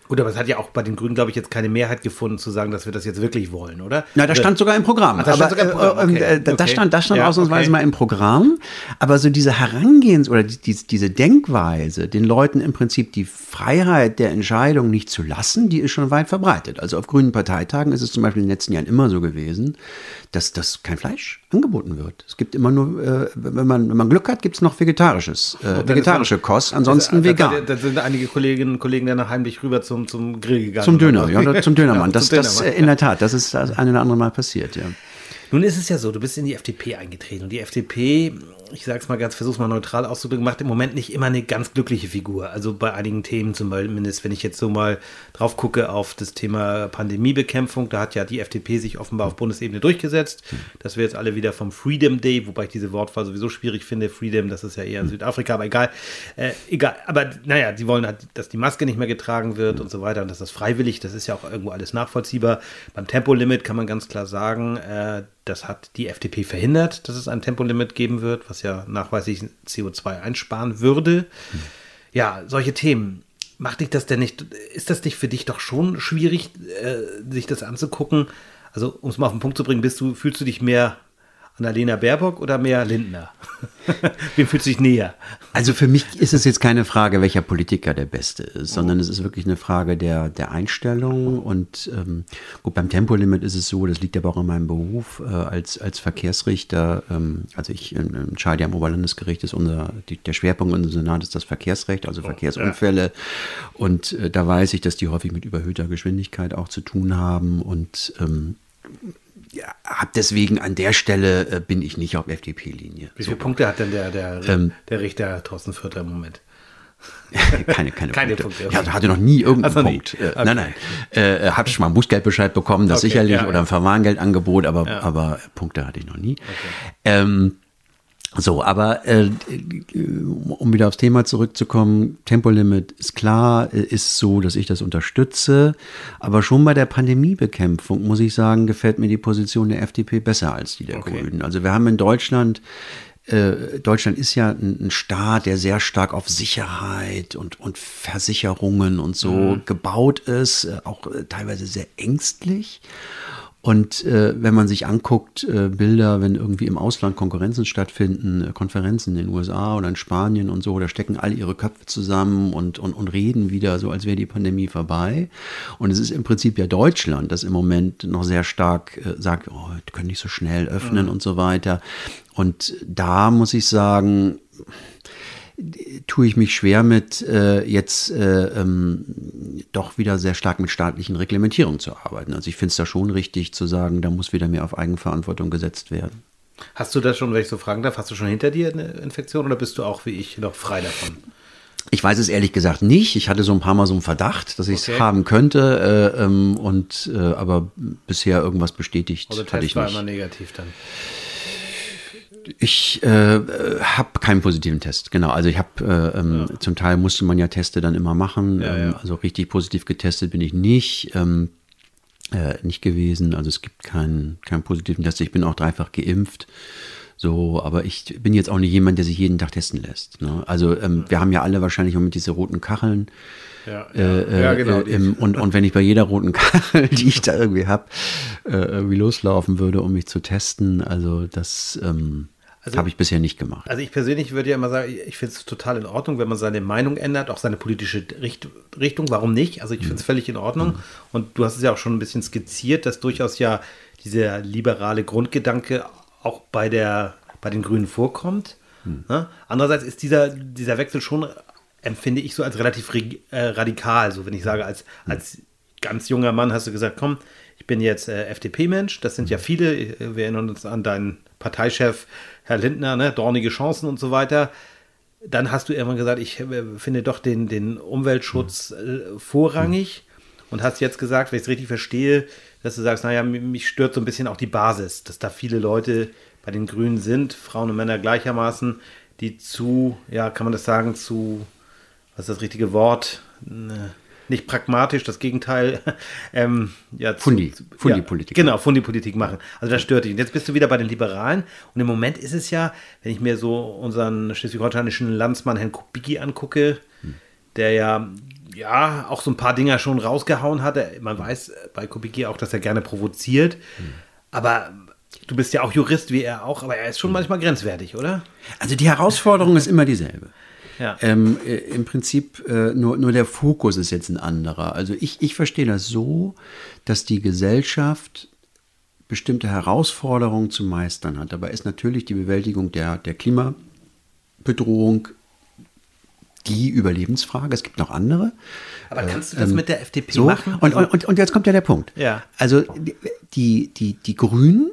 Speaker 2: Gut, aber es hat ja auch bei den Grünen, glaube ich, jetzt keine Mehrheit gefunden, zu sagen, dass wir das jetzt wirklich wollen, oder?
Speaker 3: Na, da stand sogar im Programm.
Speaker 2: Ach, da stand sogar im Programm,
Speaker 3: äh, äh,
Speaker 2: okay.
Speaker 3: äh, da, da
Speaker 2: Okay.
Speaker 3: stand, da stand
Speaker 2: Ja,
Speaker 3: ausnahmsweise
Speaker 2: okay.
Speaker 3: mal im Programm. Aber so diese Herangehens- oder die, die, diese Denkweise, den Leuten im Prinzip die Freiheit der Entscheidung nicht zu lassen, die ist schon weit verbreitet. Also auf grünen Parteitagen ist es zum Beispiel in den letzten Jahren immer so gewesen, dass, dass kein Fleisch angeboten wird. Es gibt immer nur, äh, wenn, man, wenn man Glück hat, gibt es noch vegetarisches, äh, vegetarische Kost, ansonsten
Speaker 2: da,
Speaker 3: vegan.
Speaker 2: Da, sind einige Kolleginnen und Kollegen dann heimlich rüber zum, zum Grill gegangen.
Speaker 3: Zum Döner, ja, oder zum Dönermann. Das,
Speaker 2: zum
Speaker 3: das
Speaker 2: Dönermann,
Speaker 3: äh, in der Tat, das ist das eine oder andere Mal passiert, ja.
Speaker 2: Nun ist es ja so, du bist in die FDP eingetreten und die FDP, ich sag's mal ganz, versuch's mal neutral auszudrücken, macht im Moment nicht immer eine ganz glückliche Figur. Also bei einigen Themen zumindest, wenn ich jetzt so mal drauf gucke auf das Thema Pandemiebekämpfung, da hat ja die FDP sich offenbar auf Bundesebene durchgesetzt, dass wir jetzt alle wieder vom Freedom Day, wobei ich diese Wortwahl sowieso schwierig finde, Freedom, das ist ja eher in Südafrika, aber egal, äh, egal, aber naja, die wollen halt, dass die Maske nicht mehr getragen wird und so weiter und dass das freiwillig, das ist ja auch irgendwo alles nachvollziehbar. Beim Tempolimit kann man ganz klar sagen, äh, das hat die FDP verhindert, dass es ein Tempolimit geben wird, was ja nachweislich CO2 einsparen würde. Ja, solche Themen. Macht dich das denn nicht, ist das nicht für dich doch schon schwierig, äh, sich das anzugucken? Also, um es mal auf den Punkt zu bringen, bist du, fühlst du dich mehr Annalena Baerbock oder mehr Lindner? Wem fühlst du dich näher?
Speaker 3: Also für mich ist es jetzt keine Frage, welcher Politiker der Beste ist, sondern es ist wirklich eine Frage der, der Einstellung. Und ähm, gut, beim Tempolimit ist es so, das liegt aber auch in meinem Beruf äh, als, als Verkehrsrichter. Ähm, also ich ähm, entscheide ja am Oberlandesgericht, ist unser, die, der Schwerpunkt unseres Senat ist das Verkehrsrecht, also Verkehrsunfälle. Und äh, da weiß ich, dass die häufig mit überhöhter Geschwindigkeit auch zu tun haben. Und ähm, ja, hab deswegen an der Stelle äh, bin ich nicht auf FDP-Linie.
Speaker 2: Wie viele Punkte hat denn der, der,
Speaker 3: Ähm,
Speaker 2: der Richter Thorsten Vierter im Moment?
Speaker 3: keine, keine,
Speaker 2: Keine
Speaker 3: Punkte.
Speaker 2: Punkte,
Speaker 3: Ja,
Speaker 2: okay.
Speaker 3: hatte noch nie irgendeinen
Speaker 2: Ach so, nie.
Speaker 3: Punkt. Äh,
Speaker 2: Okay.
Speaker 3: Nein, nein. Äh, hatte schon mal Bußgeldbescheid bekommen, das
Speaker 2: Okay,
Speaker 3: sicherlich,
Speaker 2: ja,
Speaker 3: oder ein Verwarngeldangebot, aber,
Speaker 2: Ja.
Speaker 3: aber Punkte hatte ich noch nie. Ähm, so, aber äh, um wieder aufs Thema zurückzukommen, Tempolimit ist klar, äh, ist so, dass ich das unterstütze. Aber schon bei der Pandemiebekämpfung, muss ich sagen, gefällt mir die Position der FDP besser als die der
Speaker 2: Okay.
Speaker 3: Grünen. Also wir haben in Deutschland äh, Deutschland ist ja ein, Staat, der sehr stark auf Sicherheit und, und Versicherungen und so gebaut ist, äh, auch äh, teilweise sehr ängstlich. Und äh, wenn man sich anguckt, äh, Bilder, wenn irgendwie im Ausland Konkurrenzen stattfinden, äh, Konferenzen in den USA oder in Spanien und so, da stecken alle ihre Köpfe zusammen und, und, und reden wieder so, als wäre die Pandemie vorbei. Und es ist im Prinzip ja Deutschland, das im Moment noch sehr stark äh, sagt, oh, können nicht so schnell öffnen und so weiter. Und da muss ich sagen, tue ich mich schwer mit, äh, jetzt äh, ähm, doch wieder sehr stark mit staatlichen Reglementierungen zu arbeiten. Also ich finde es da schon richtig zu sagen, da muss wieder mehr auf Eigenverantwortung gesetzt werden.
Speaker 2: Hast du das schon, wenn ich so fragen darf, hast du schon hinter dir eine Infektion oder bist du auch wie ich noch frei davon?
Speaker 3: Ich weiß es ehrlich gesagt nicht. Ich hatte so ein paar Mal so einen Verdacht, dass ich es
Speaker 2: Okay.
Speaker 3: haben könnte, äh, ähm, und äh, aber bisher irgendwas bestätigt
Speaker 2: Also
Speaker 3: hatte ich
Speaker 2: war
Speaker 3: nicht.
Speaker 2: immer negativ dann.
Speaker 3: Ich äh, habe keinen positiven Test, genau. Also ich habe äh, ähm, zum Teil musste man ja Teste dann immer machen.
Speaker 2: Ja,
Speaker 3: ähm,
Speaker 2: ja.
Speaker 3: Also richtig positiv getestet bin ich nicht. Ähm, äh, nicht gewesen. Also es gibt keinen, keinen positiven Test. Ich bin auch dreifach geimpft. So, aber ich bin jetzt auch nicht jemand, der sich jeden Tag testen lässt. Ne? Also ähm, wir haben ja alle wahrscheinlich im Moment diese roten Kacheln.
Speaker 2: Ja,
Speaker 3: Äh,
Speaker 2: ja
Speaker 3: äh,
Speaker 2: genau.
Speaker 3: äh, im, und, und wenn ich bei jeder roten Kachel, die ich da irgendwie habe, äh, irgendwie loslaufen würde, um mich zu testen, also das, ähm,
Speaker 2: Also-
Speaker 3: Habe ich bisher nicht gemacht.
Speaker 2: Also ich persönlich würde ja immer sagen, ich finde es total in Ordnung, wenn man seine Meinung ändert, auch seine politische Richt Richtung. Warum nicht? Also ich finde es völlig in Ordnung. Und du hast es ja auch schon ein bisschen skizziert, dass durchaus ja dieser liberale Grundgedanke auch bei, der, bei den Grünen vorkommt. Ne? Andererseits ist dieser, dieser Wechsel schon, empfinde ich so als relativ äh, radikal. So wenn ich sage, als, als ganz junger Mann hast du gesagt, komm, ich bin jetzt äh, FDP-Mensch. Das sind ja viele. Äh, Wir erinnern uns an deinen Parteichef, Herr Lindner, ne? dornige Chancen und so weiter. Dann hast du irgendwann gesagt, ich äh, finde doch den, den Umweltschutz äh, vorrangig und hast jetzt gesagt, wenn ich es richtig verstehe, dass du sagst, naja, mi- mich stört so ein bisschen auch die Basis, dass da viele Leute bei den Grünen sind, Frauen und Männer gleichermaßen, die zu, ja, kann man das sagen, zu, was ist das richtige Wort? Ne, Nicht pragmatisch, das Gegenteil. ähm, ja, zu-
Speaker 3: Fundi, Fundi-Politik.
Speaker 2: Ja, genau, Fundi-Politik machen. Also das stört dich. Und jetzt bist du wieder bei den Liberalen. Und im Moment ist es ja, wenn ich mir so unseren schleswig-holsteinischen Landsmann Herrn Kubicki angucke, der ja, ja auch so ein paar Dinger schon rausgehauen hat. Er- Man weiß bei Kubicki auch, dass er gerne provoziert. Aber du bist ja auch Jurist wie er auch, aber er ist schon manchmal grenzwertig, oder?
Speaker 3: Also die Herausforderung ist immer dieselbe.
Speaker 2: Ja.
Speaker 3: Ähm, äh, Im Prinzip äh, nur, nur der Fokus ist jetzt ein anderer. Also ich, ich verstehe das so, dass die Gesellschaft bestimmte Herausforderungen zu meistern hat. Dabei ist natürlich die Bewältigung der, der Klimabedrohung die Überlebensfrage. Es gibt noch andere.
Speaker 2: Aber kannst du das mit der FDP
Speaker 3: So,
Speaker 2: machen?
Speaker 3: und, und, und, und jetzt kommt ja der Punkt.
Speaker 2: Ja.
Speaker 3: Also die, die, die Grünen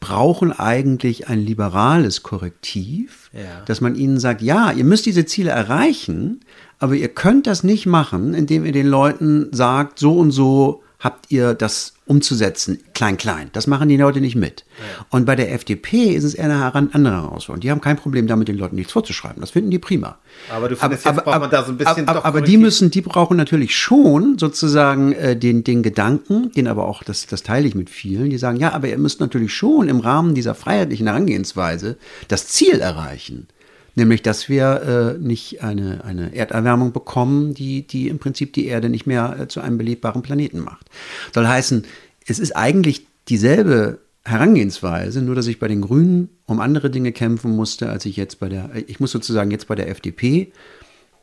Speaker 3: brauchen eigentlich ein liberales Korrektiv,
Speaker 2: Ja.
Speaker 3: dass man ihnen sagt, ja, ihr müsst diese Ziele erreichen, aber ihr könnt das nicht machen, indem ihr den Leuten sagt, so und so habt ihr das umzusetzen, klein, klein. Das machen die Leute nicht mit. Und bei der FDP ist es eher eine andere Herausforderung. Die haben kein Problem damit, den Leuten nichts vorzuschreiben. Das finden die prima.
Speaker 2: Aber du findest, jetzt braucht man da so ein bisschen
Speaker 3: aber, aber die müssen, die brauchen natürlich schon sozusagen äh, den, den Gedanken, den aber auch, das, das teile ich mit vielen, die sagen, ja, aber ihr müsst natürlich schon im Rahmen dieser freiheitlichen Herangehensweise das Ziel erreichen. Nämlich, dass wir äh, nicht eine, eine Erderwärmung bekommen, die, die im Prinzip die Erde nicht mehr äh, zu einem belebbaren Planeten macht. Soll heißen, es ist eigentlich dieselbe Herangehensweise, nur dass ich bei den Grünen um andere Dinge kämpfen musste, als ich jetzt bei der, ich muss sozusagen jetzt bei der FDP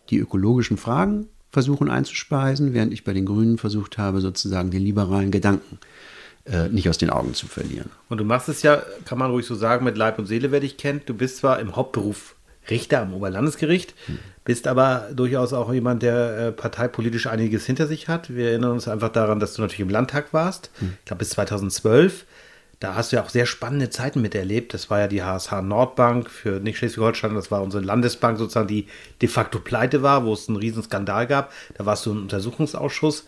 Speaker 3: die ökologischen Fragen versuchen einzuspeisen, während ich bei den Grünen versucht habe, sozusagen den liberalen Gedanken äh, nicht aus den Augen zu verlieren.
Speaker 2: Und du machst es ja, kann man ruhig so sagen, mit Leib und Seele, wer dich kennt. Du bist zwar im Hauptberuf Richter am Oberlandesgericht, bist aber durchaus auch jemand, der äh, parteipolitisch einiges hinter sich hat. Wir erinnern uns einfach daran, dass du natürlich im Landtag warst, ich glaube bis 2012. Da hast du ja auch sehr spannende Zeiten miterlebt. Das war ja die HSH Nordbank für nicht Schleswig-Holstein, das war unsere Landesbank sozusagen, die de facto pleite war, wo es einen riesen Skandal gab. Da warst du im Untersuchungsausschuss.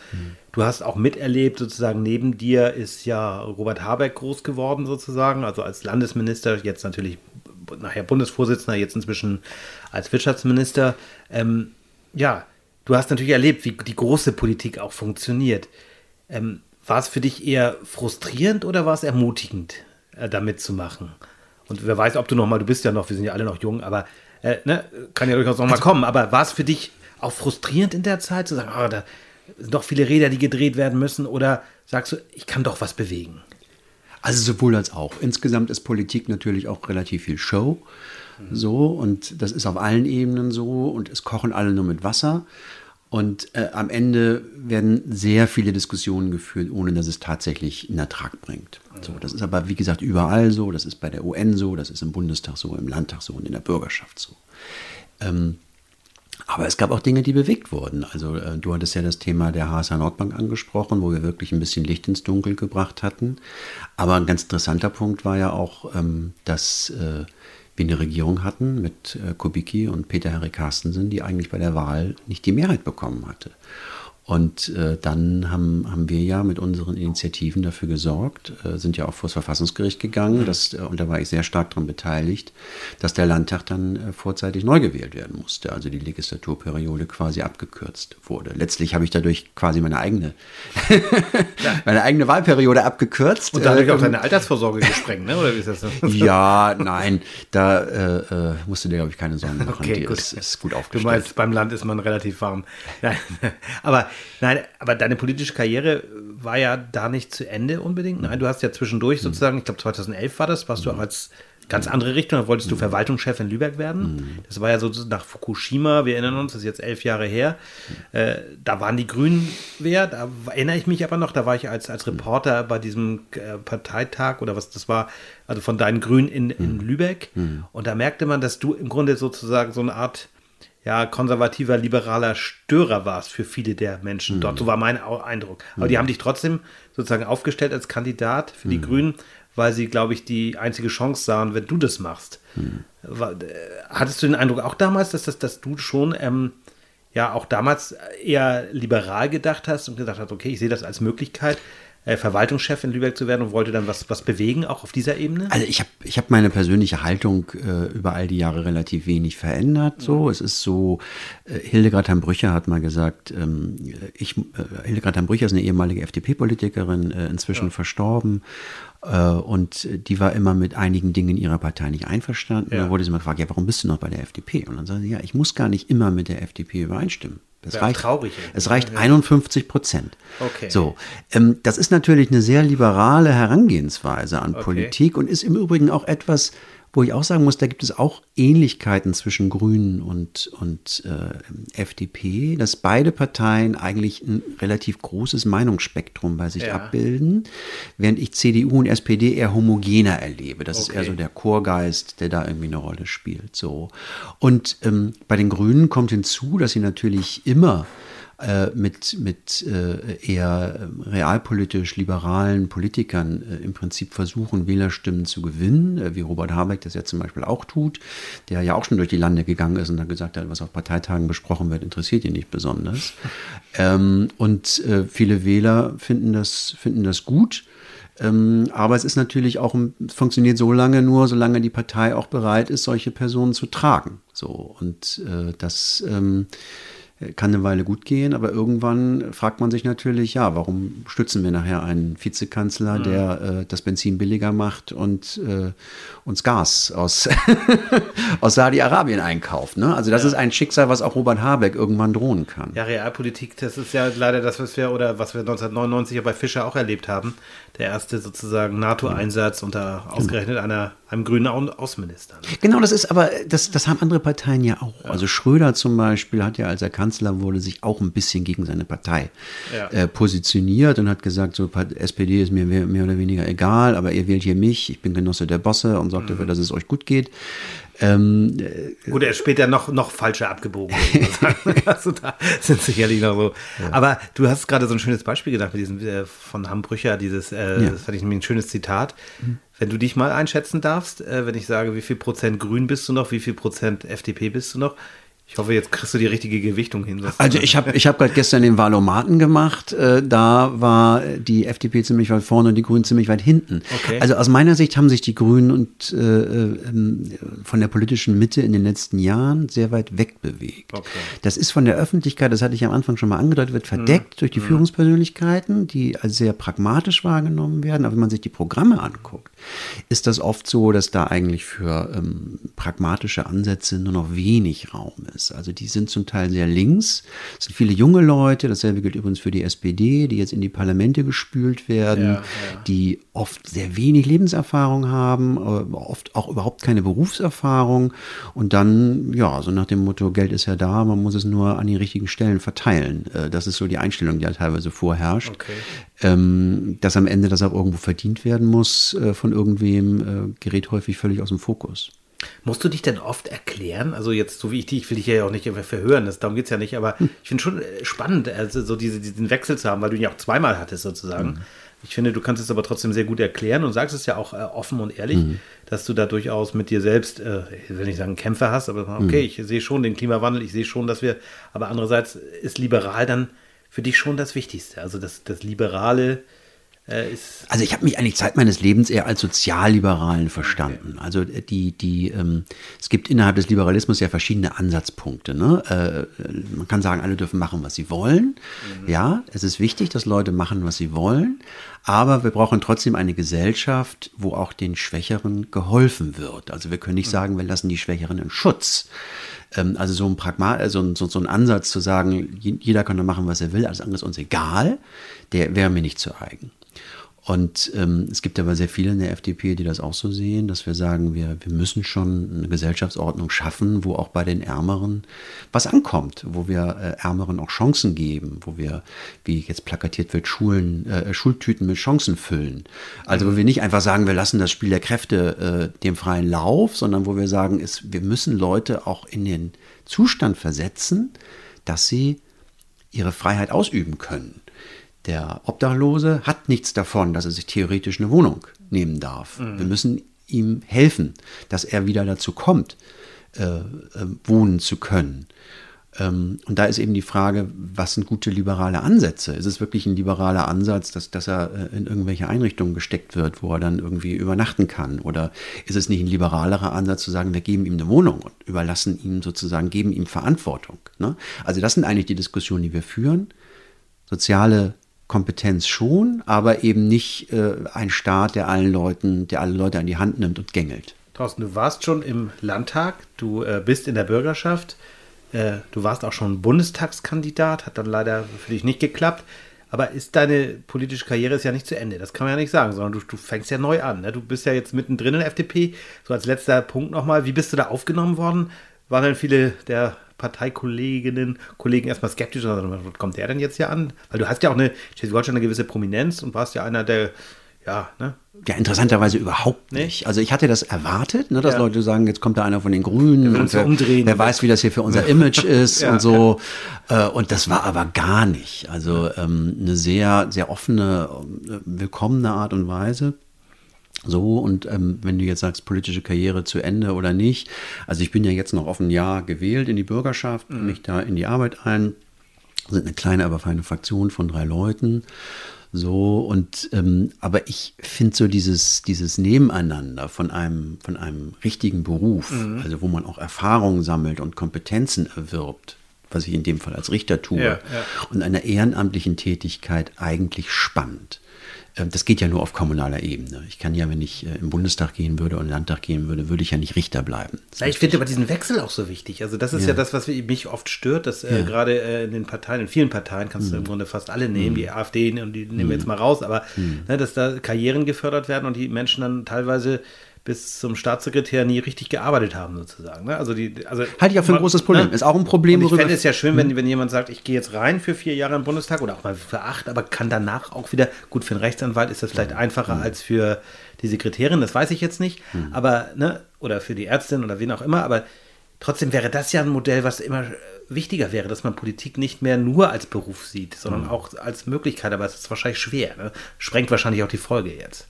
Speaker 2: Du hast auch miterlebt, sozusagen neben dir ist ja Robert Habeck groß geworden, sozusagen, also als Landesminister, jetzt natürlich nachher Bundesvorsitzender, jetzt inzwischen als Wirtschaftsminister. Ähm, ja, du hast natürlich erlebt, wie die große Politik auch funktioniert. Ähm, war es für dich eher frustrierend oder war es ermutigend, äh, da mitzumachen? Und wer weiß, ob du noch mal, du bist ja noch, wir sind ja alle noch jung, aber äh, ne, kann ja durchaus noch mal kommen. Aber war es für dich auch frustrierend in der Zeit zu sagen, ah, da sind doch viele Räder, die gedreht werden müssen? Oder sagst du, ich kann doch was bewegen?
Speaker 3: Also sowohl als auch. Insgesamt ist Politik natürlich auch relativ viel Show. So, und das ist auf allen Ebenen so und es kochen alle nur mit Wasser. Und äh, am Ende werden sehr viele Diskussionen geführt, ohne dass es tatsächlich einen Ertrag bringt. So, das ist aber, wie gesagt, überall so. Das ist bei der UN so, das ist im Bundestag so, im Landtag so und in der Bürgerschaft so. Ähm, aber es gab auch Dinge, die bewegt wurden. Also äh, du hattest ja das Thema der HSH Nordbank angesprochen, wo wir wirklich ein bisschen Licht ins Dunkel gebracht hatten. Aber ein ganz interessanter Punkt war ja auch, ähm, dass äh, wir eine Regierung hatten mit äh, Kubicki und Peter Harry Carstensen, die eigentlich bei der Wahl nicht die Mehrheit bekommen hatte. Und äh, dann haben, haben wir ja mit unseren Initiativen dafür gesorgt, äh, sind ja auch vor das Verfassungsgericht gegangen, dass, äh, und da war ich sehr stark daran beteiligt, dass der Landtag dann äh, vorzeitig neu gewählt werden musste, also die Legislaturperiode quasi abgekürzt wurde. Letztlich habe ich dadurch quasi meine eigene, meine eigene Wahlperiode abgekürzt.
Speaker 2: Und dadurch auch deine Altersvorsorge gesprengt, ne? oder wie ist das so?
Speaker 3: ja, nein, da äh, äh, musst du dir, glaube ich, keine Sorgen machen.
Speaker 2: Okay,
Speaker 3: Die
Speaker 2: gut.
Speaker 3: ist, ist gut
Speaker 2: Du
Speaker 3: aufgestellt.
Speaker 2: meinst, beim Land ist man relativ warm. Nein, aber, nein, aber deine politische Karriere war ja da nicht zu Ende unbedingt. Nein, du hast ja zwischendurch sozusagen, ich glaube 2011 war das, warst du auch als ganz andere Richtung. Da wolltest du Verwaltungschef in Lübeck werden. Das war ja so nach Fukushima, wir erinnern uns, das ist jetzt elf Jahre her. Äh, da waren die Grünen wer, da erinnere ich mich aber noch, da war ich als, als Reporter bei diesem äh, Parteitag oder was das war, also von deinen Grünen in, in Lübeck. Und da merkte man, dass du im Grunde sozusagen so eine Art ja, konservativer, liberaler Störer warst für viele der Menschen dort. So war mein Eindruck. Aber die haben dich trotzdem sozusagen aufgestellt als Kandidat für die Grünen, weil sie, glaube ich, die einzige Chance sahen, wenn du das machst. Äh, hattest du den Eindruck auch damals, dass, das, dass du schon ähm, ja auch damals eher liberal gedacht hast und gedacht hast, okay, ich sehe das als Möglichkeit, äh, Verwaltungschef in Lübeck zu werden und wollte dann was, was bewegen, auch auf dieser Ebene?
Speaker 3: Also ich habe ich hab meine persönliche Haltung äh, über all die Jahre relativ wenig verändert. So, es ist so, äh, Hildegard Heimbrücher hat mal gesagt, ähm, ich, äh, Hildegard Heimbrücher ist eine ehemalige FDP-Politikerin, äh, inzwischen verstorben. Äh, und die war immer mit einigen Dingen ihrer Partei nicht einverstanden.
Speaker 2: Ja.
Speaker 3: Da wurde sie mal gefragt, ja, warum bist du noch bei der FDP? Und dann sagte sie, ja, ich muss gar nicht immer mit der FDP übereinstimmen.
Speaker 2: Auch
Speaker 3: reicht,
Speaker 2: traurig,
Speaker 3: es reicht 51 Prozent.
Speaker 2: Okay.
Speaker 3: So, ähm, das ist natürlich eine sehr liberale Herangehensweise an Politik und ist im Übrigen auch etwas, wo ich auch sagen muss, da gibt es auch Ähnlichkeiten zwischen Grünen und, und äh, FDP, dass beide Parteien eigentlich ein relativ großes Meinungsspektrum bei sich
Speaker 2: Ja.
Speaker 3: abbilden, während ich CDU und SPD eher homogener erlebe. Das ist
Speaker 2: Okay.
Speaker 3: eher so der Chorgeist, der da irgendwie eine Rolle spielt. So. Und ähm, bei den Grünen kommt hinzu, dass sie natürlich immer äh, mit, mit äh, eher ähm, realpolitisch liberalen Politikern äh, im Prinzip versuchen, Wählerstimmen zu gewinnen, äh, wie Robert Habeck das ja zum Beispiel auch tut, der ja auch schon durch die Lande gegangen ist und dann gesagt hat, was auf Parteitagen besprochen wird, interessiert ihn nicht besonders. ähm, und äh, viele Wähler finden das, finden das gut. Ähm, aber es ist natürlich auch, funktioniert so lange nur, solange die Partei auch bereit ist, solche Personen zu tragen. So, und äh, das ähm, kann eine Weile gut gehen, aber irgendwann fragt man sich natürlich, ja, warum stützen wir nachher einen Vizekanzler, der äh, das Benzin billiger macht und äh, uns Gas aus, aus Saudi-Arabien einkauft. Ne? Also das ist ein Schicksal, was auch Robert Habeck irgendwann drohen kann.
Speaker 2: Ja, Realpolitik, das ist ja leider das, was wir oder was wir 1999 ja bei Fischer auch erlebt haben. Der erste sozusagen NATO-Einsatz unter ausgerechnet einer, einem grünen Au- Außenminister. ne?
Speaker 3: Genau, das ist aber, das, das haben andere Parteien ja auch. Also Schröder zum Beispiel hat ja, als er Kanzler wurde, sich auch ein bisschen gegen seine Partei
Speaker 2: Ja.
Speaker 3: äh, positioniert und hat gesagt, so SPD ist mir mehr, mehr oder weniger egal, aber ihr wählt hier mich, ich bin Genosse der Bosse und sorgt dafür, dass es euch gut geht. Ähm,
Speaker 2: Gut, er ist später noch, noch falscher abgebogen. also da sind sicherlich noch so. Aber du hast gerade so ein schönes Beispiel gedacht mit diesem äh, von Hambrücher, dieses, äh,
Speaker 3: Ja.
Speaker 2: das fand ich nämlich ein schönes Zitat. Wenn du dich mal einschätzen darfst, äh, wenn ich sage, wie viel Prozent Grün bist du noch, wie viel Prozent FDP bist du noch? Ich hoffe, jetzt kriegst du die richtige Gewichtung hin.
Speaker 3: Also ich habe ich hab gerade gestern den Wahlomaten gemacht. Äh, da war die FDP ziemlich weit vorne und die Grünen ziemlich weit hinten.
Speaker 2: Okay.
Speaker 3: Also aus meiner Sicht haben sich die Grünen und äh, ähm, von der politischen Mitte in den letzten Jahren sehr weit wegbewegt.
Speaker 2: Okay.
Speaker 3: Das ist von der Öffentlichkeit, das hatte ich am Anfang schon mal angedeutet, wird verdeckt durch die Führungspersönlichkeiten, die als sehr pragmatisch wahrgenommen werden. Aber wenn man sich die Programme anguckt, ist das oft so, dass da eigentlich für ähm, pragmatische Ansätze nur noch wenig Raum ist. Also die sind zum Teil sehr links. Es sind viele junge Leute, dasselbe gilt übrigens für die SPD, die jetzt in die Parlamente gespült werden,
Speaker 2: Ja, ja.
Speaker 3: die oft sehr wenig Lebenserfahrung haben, äh, oft auch überhaupt keine Berufserfahrung und dann, ja, so nach dem Motto, Geld ist ja da, man muss es nur an die richtigen Stellen verteilen. Äh, Das ist so die Einstellung, die halt teilweise vorherrscht.
Speaker 2: Okay.
Speaker 3: Ähm, dass am Ende das auch irgendwo verdient werden muss äh, von irgendwem, äh, gerät häufig völlig aus dem Fokus.
Speaker 2: Musst du dich denn oft erklären? Also jetzt, so wie ich dich, ich will dich ja auch nicht verhören, das, darum geht es ja nicht, aber ich finde schon äh, spannend, also so diese, diesen Wechsel zu haben, weil du ihn ja auch zweimal hattest sozusagen. Ich finde, du kannst es aber trotzdem sehr gut erklären und sagst es ja auch äh, offen und ehrlich, dass du da durchaus mit dir selbst, äh, ich will nicht sagen Kämpfe hast, aber okay, ich sehe schon den Klimawandel, ich sehe schon, dass wir, aber andererseits ist liberal dann für dich schon das Wichtigste. Also das, das Liberale äh,
Speaker 3: Also ich habe mich eigentlich Zeit meines Lebens eher als Sozialliberalen verstanden. Also äh, die, die, ähm, es gibt innerhalb des Liberalismus ja verschiedene Ansatzpunkte. Ne? Äh, man kann sagen, alle dürfen machen, was sie wollen. Ja, es ist wichtig, dass Leute machen, was sie wollen. Aber wir brauchen trotzdem eine Gesellschaft, wo auch den Schwächeren geholfen wird. Also wir können nicht sagen, wir lassen die Schwächeren in Schutz. Ähm, also so ein Pragma also ein- so, so ein Ansatz zu sagen, je- jeder kann da machen, was er will, alles andere ist uns egal, der wäre mir nicht zu eigen. Und ähm, es gibt aber sehr viele in der FDP, die das auch so sehen, dass wir sagen, wir, wir müssen schon eine Gesellschaftsordnung schaffen, wo auch bei den Ärmeren was ankommt, wo wir äh, Ärmeren auch Chancen geben, wo wir, wie jetzt plakatiert wird, Schulen, äh, Schultüten mit Chancen füllen. Also wo wir nicht einfach sagen, wir lassen das Spiel der Kräfte äh, dem freien Lauf, sondern wo wir sagen, ist, wir müssen Leute auch in den Zustand versetzen, dass sie ihre Freiheit ausüben können. Der Obdachlose hat nichts davon, dass er sich theoretisch eine Wohnung nehmen darf. Mhm. Wir müssen ihm helfen, dass er wieder dazu kommt, äh, äh, wohnen zu können. Ähm, und da ist eben die Frage, was sind gute liberale Ansätze? Ist es wirklich ein liberaler Ansatz, dass, dass er äh, in irgendwelche Einrichtungen gesteckt wird, wo er dann irgendwie übernachten kann? Oder ist es nicht ein liberalerer Ansatz zu sagen, wir geben ihm eine Wohnung und überlassen ihm sozusagen, geben ihm Verantwortung? Ne? Also das sind eigentlich die Diskussionen, die wir führen. Soziale Kompetenz schon, aber eben nicht äh, ein Staat, der allen Leuten, der alle Leute an die Hand nimmt und gängelt.
Speaker 2: Thorsten, du warst schon im Landtag, du äh, bist in der Bürgerschaft, äh, du warst auch schon Bundestagskandidat, hat dann leider für dich nicht geklappt. Aber ist deine politische Karriere ist ja nicht zu Ende, das kann man ja nicht sagen, sondern du, du fängst ja neu an. Ne? Du bist ja jetzt mittendrin in der FDP. So als letzter Punkt nochmal, wie bist du da aufgenommen worden? Waren dann viele der Parteikolleginnen, Kollegen erstmal skeptisch, also, was kommt der denn jetzt hier an? Weil du hast ja auch eine Schleswig-Holstein eine gewisse Prominenz und warst ja einer der, ja, ne?
Speaker 3: Ja, interessanterweise überhaupt nicht. Also ich hatte das erwartet, ne, dass ja. Leute sagen, jetzt kommt da einer von den Grünen und wer, umdrehen. wer weiß, wie das hier für unser Image ist ja, und so. Ja. Äh, und das war aber gar nicht. Also ähm, eine sehr, sehr offene, äh, willkommene Art und Weise. So, und ähm, wenn du jetzt sagst, politische Karriere zu Ende oder nicht, also ich bin ja jetzt noch auf ein Jahr gewählt in die Bürgerschaft, mhm. mich da in die Arbeit ein, sind eine kleine, aber feine Fraktion von drei Leuten. So, und ähm, aber ich finde so dieses, dieses Nebeneinander von einem, von einem richtigen Beruf, mhm. also wo man auch Erfahrungen sammelt und Kompetenzen erwirbt, was ich in dem Fall als Richter tue, ja, ja. und einer ehrenamtlichen Tätigkeit eigentlich spannend. Ähm, das geht ja nur auf kommunaler Ebene. Ich kann ja, wenn ich äh, im Bundestag gehen würde und im Landtag gehen würde, würde ich ja nicht Richter bleiben.
Speaker 2: Ja, ich finde aber diesen Wechsel auch so wichtig. Also das ist ja, ja das, was mich oft stört, dass äh, gerade äh, in den Parteien, in vielen Parteien kannst mhm. du im Grunde fast alle nehmen, mhm. die AfD und die nehmen wir jetzt mhm. mal raus, aber mhm. ne, dass da Karrieren gefördert werden und die Menschen dann teilweise bis zum Staatssekretär nie richtig gearbeitet haben, sozusagen. Ne? Also die, also
Speaker 3: Halte ich auch für ein großes Problem. Ne? Ist auch ein Problem.
Speaker 2: Und ich fände es ja schön, wenn, hm. wenn jemand sagt, ich gehe jetzt rein für vier Jahre im Bundestag oder auch mal für acht, aber kann danach auch wieder, gut, für einen Rechtsanwalt ist das vielleicht hm. einfacher hm. als für die Sekretärin, das weiß ich jetzt nicht, hm. aber, ne, oder für die Ärztin oder wen auch immer, aber trotzdem wäre das ja ein Modell, was immer wichtiger wäre, dass man Politik nicht mehr nur als Beruf sieht, sondern hm. auch als Möglichkeit, aber es ist wahrscheinlich schwer, ne? sprengt wahrscheinlich auch die Folge jetzt.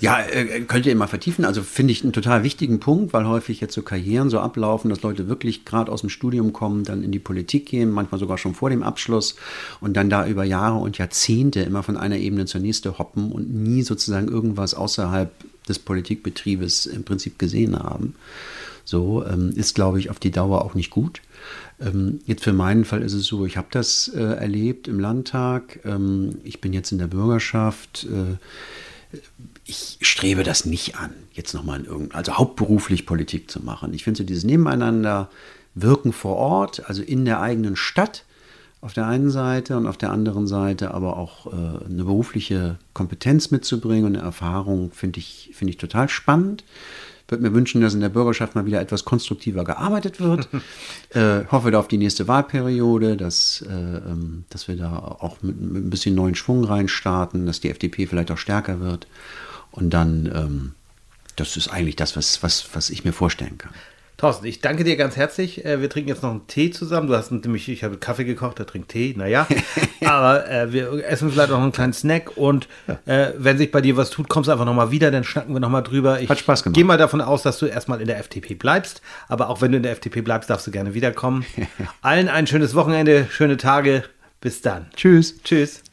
Speaker 3: Ja, äh, könnt ihr immer vertiefen. Also finde ich einen total wichtigen Punkt, weil häufig jetzt so Karrieren so ablaufen, dass Leute wirklich gerade aus dem Studium kommen, dann in die Politik gehen, manchmal sogar schon vor dem Abschluss und dann da über Jahre und Jahrzehnte immer von einer Ebene zur nächsten hoppen und nie sozusagen irgendwas außerhalb des Politikbetriebes im Prinzip gesehen haben. So ähm, ist, glaube ich, auf die Dauer auch nicht gut. Ähm, jetzt für meinen Fall ist es so, ich habe das äh, erlebt im Landtag. Ähm, ich bin jetzt in der Bürgerschaft. Äh, ich strebe das nicht an, jetzt nochmal in irgendein, also hauptberuflich Politik zu machen. Ich finde so dieses Nebeneinander wirken vor Ort, also in der eigenen Stadt auf der einen Seite und auf der anderen Seite aber auch äh, eine berufliche Kompetenz mitzubringen und eine Erfahrung finde ich, find ich total spannend würde mir wünschen, dass in der Bürgerschaft mal wieder etwas konstruktiver gearbeitet wird. äh, hoffe da auf die nächste Wahlperiode, dass, äh, ähm, dass wir da auch mit, mit, ein bisschen neuen Schwung reinstarten, dass die FDP vielleicht auch stärker wird. Und dann, ähm, das ist eigentlich das, was, was, was ich mir vorstellen kann.
Speaker 2: Thorsten, ich danke dir ganz herzlich. Äh, wir trinken jetzt noch einen Tee zusammen. Du hast nämlich, ich habe Kaffee gekocht, der trinkt Tee, naja. Aber äh, wir essen vielleicht noch einen kleinen Snack und äh, wenn sich bei dir was tut, kommst du einfach nochmal wieder, dann schnacken wir nochmal drüber. Ich
Speaker 3: Hat Spaß gemacht.
Speaker 2: gehe mal davon aus, dass du erstmal in der FDP bleibst. Aber auch wenn du in der FDP bleibst, darfst du gerne wiederkommen. Allen ein schönes Wochenende, schöne Tage. Bis dann.
Speaker 3: Tschüss.
Speaker 2: Tschüss.